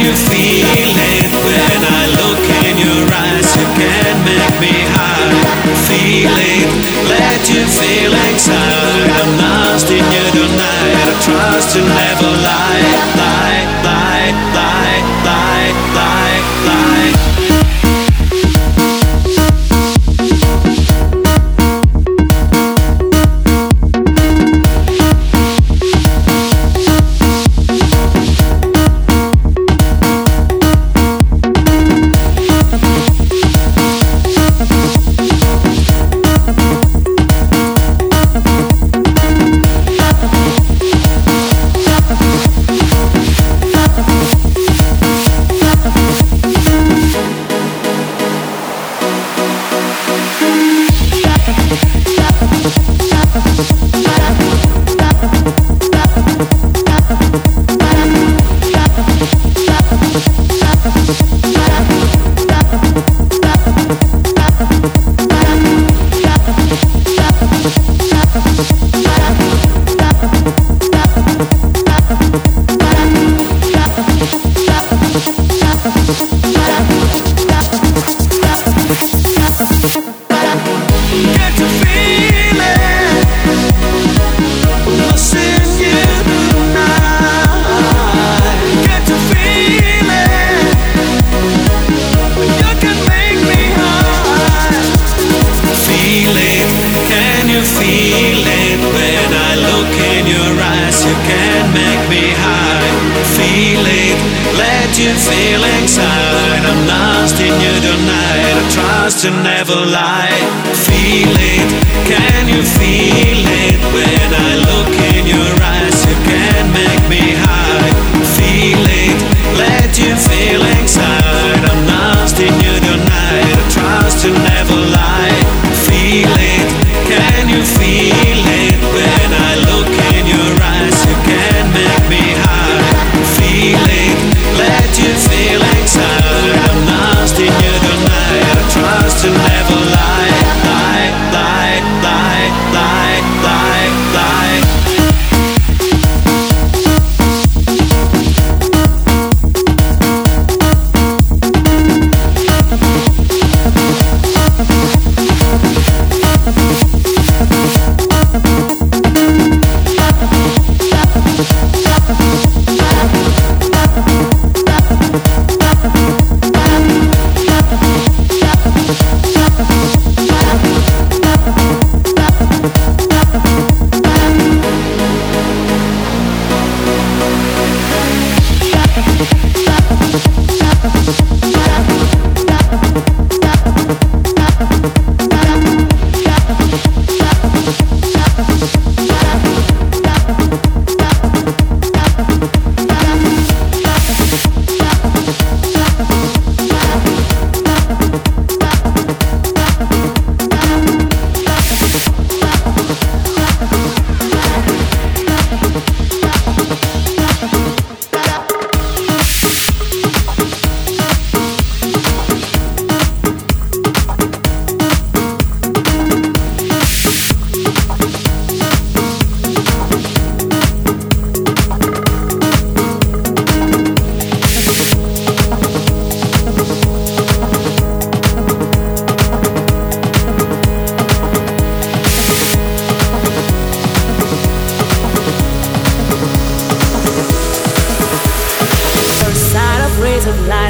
you feel it when I look in your eyes? You can make me high. Feel it, let you feel excited. I'm lost in you tonight. I trust you never lie.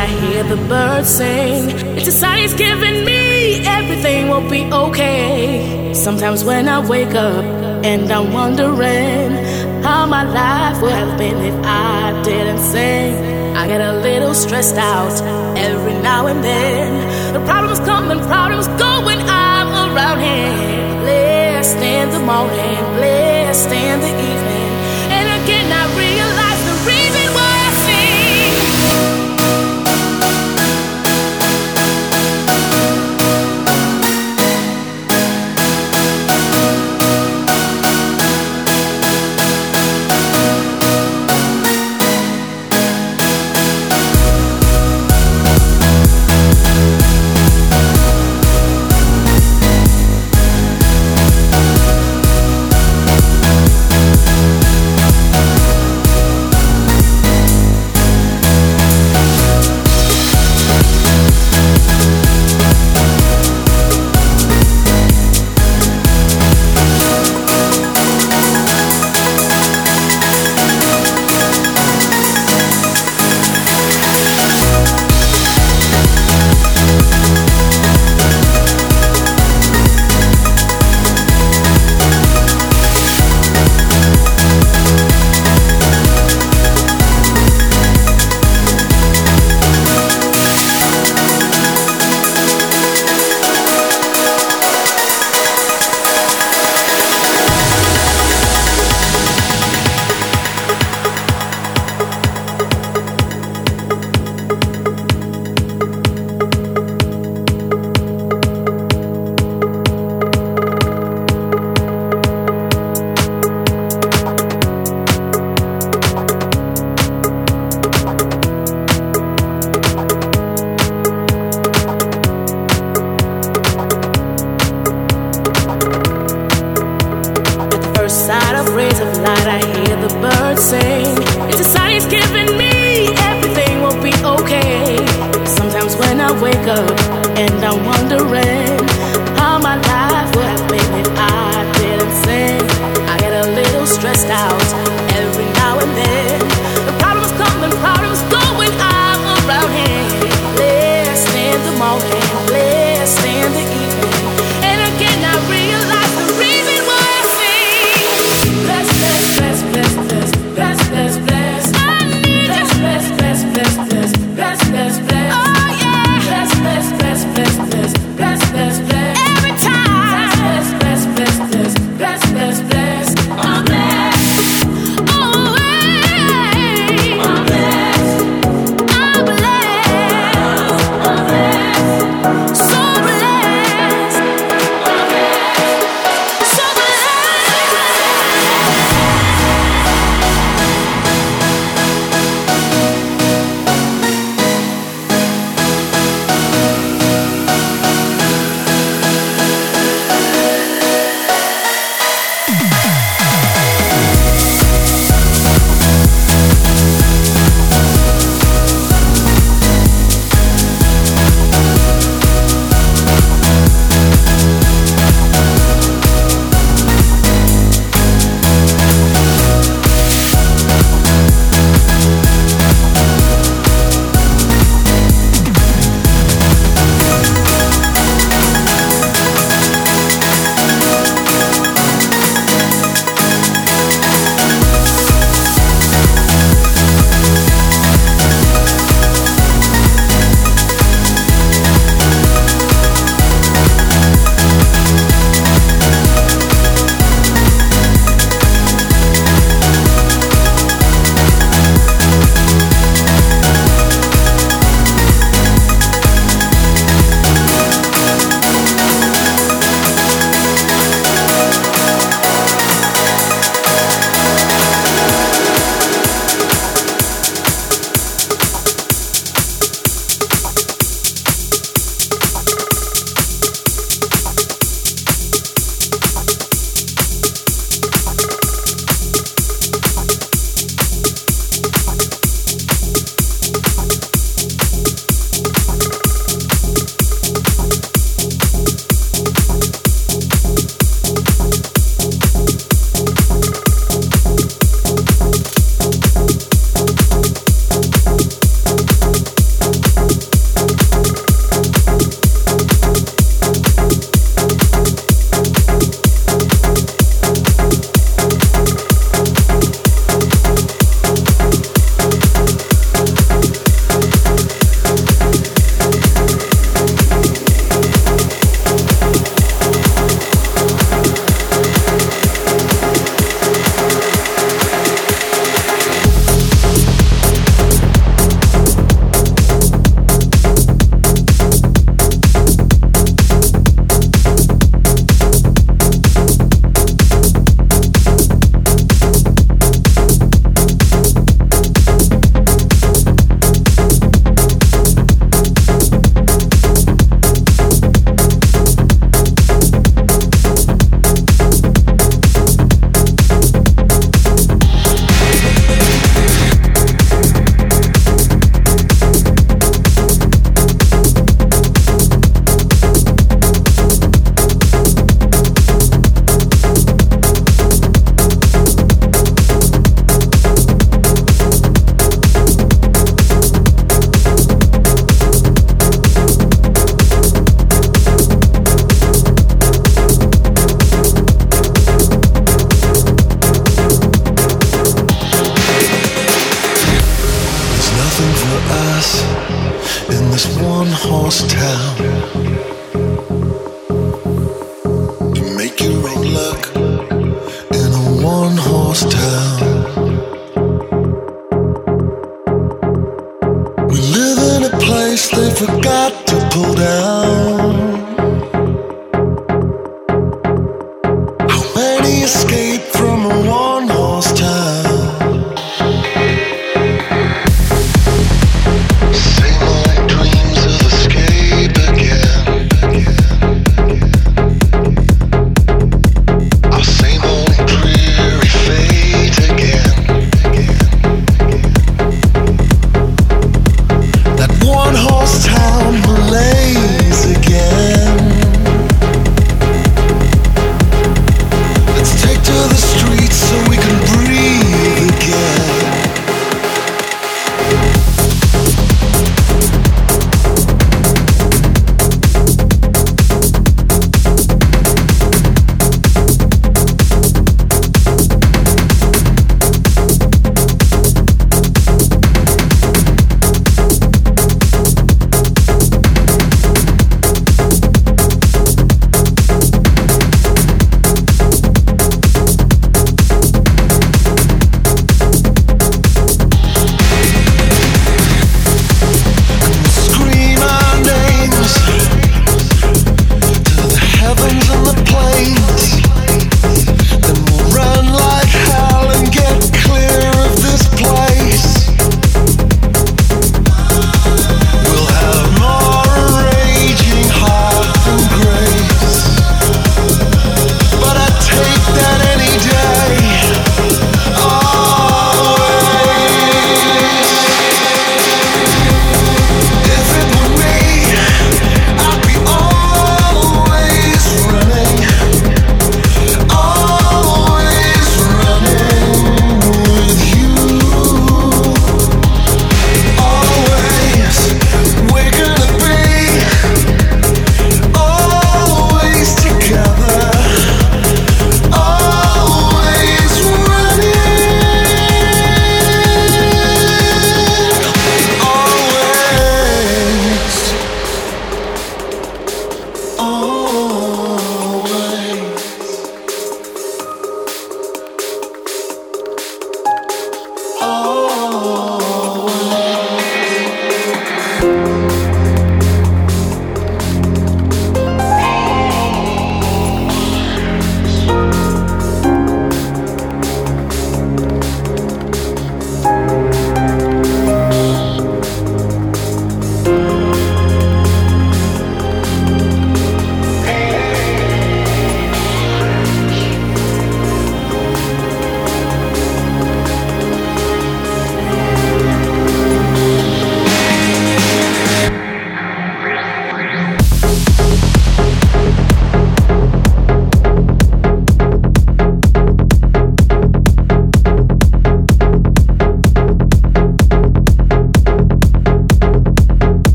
I hear the birds sing. It's a sign he's giving me everything will be okay. Sometimes when I wake up and I'm wondering how my life would have been if I didn't sing, I get a little stressed out every now and then. The problems come and problems go when I'm around him. Blessed in the morning, blessed in the evening.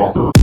Rocker.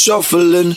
shuffling.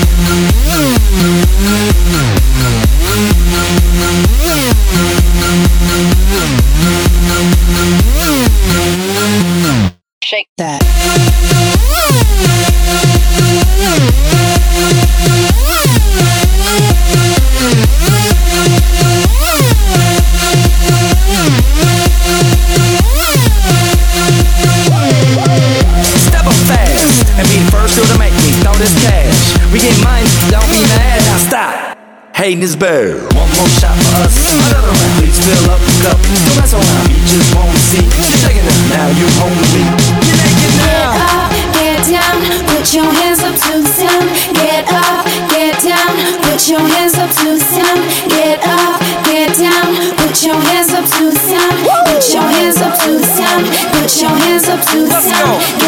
compare. One more shot for us, another round, please fill up the cup. Don't mess around, we just wanna see. You're taking it now, you own me. You're naked now. Get up, get down, put your hands up to the sun. Get up, get down, put your hands up to the sun. Get up, get down, put your hands up to the sun. Put your hands up to the sun. Put your hands up to the sun.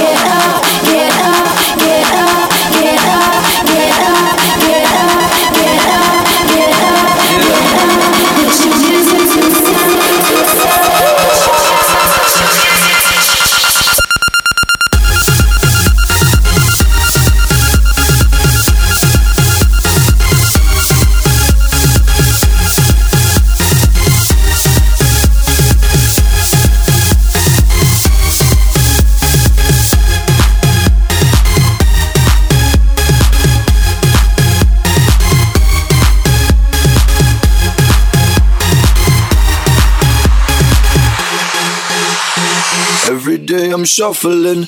day I'm shuffling.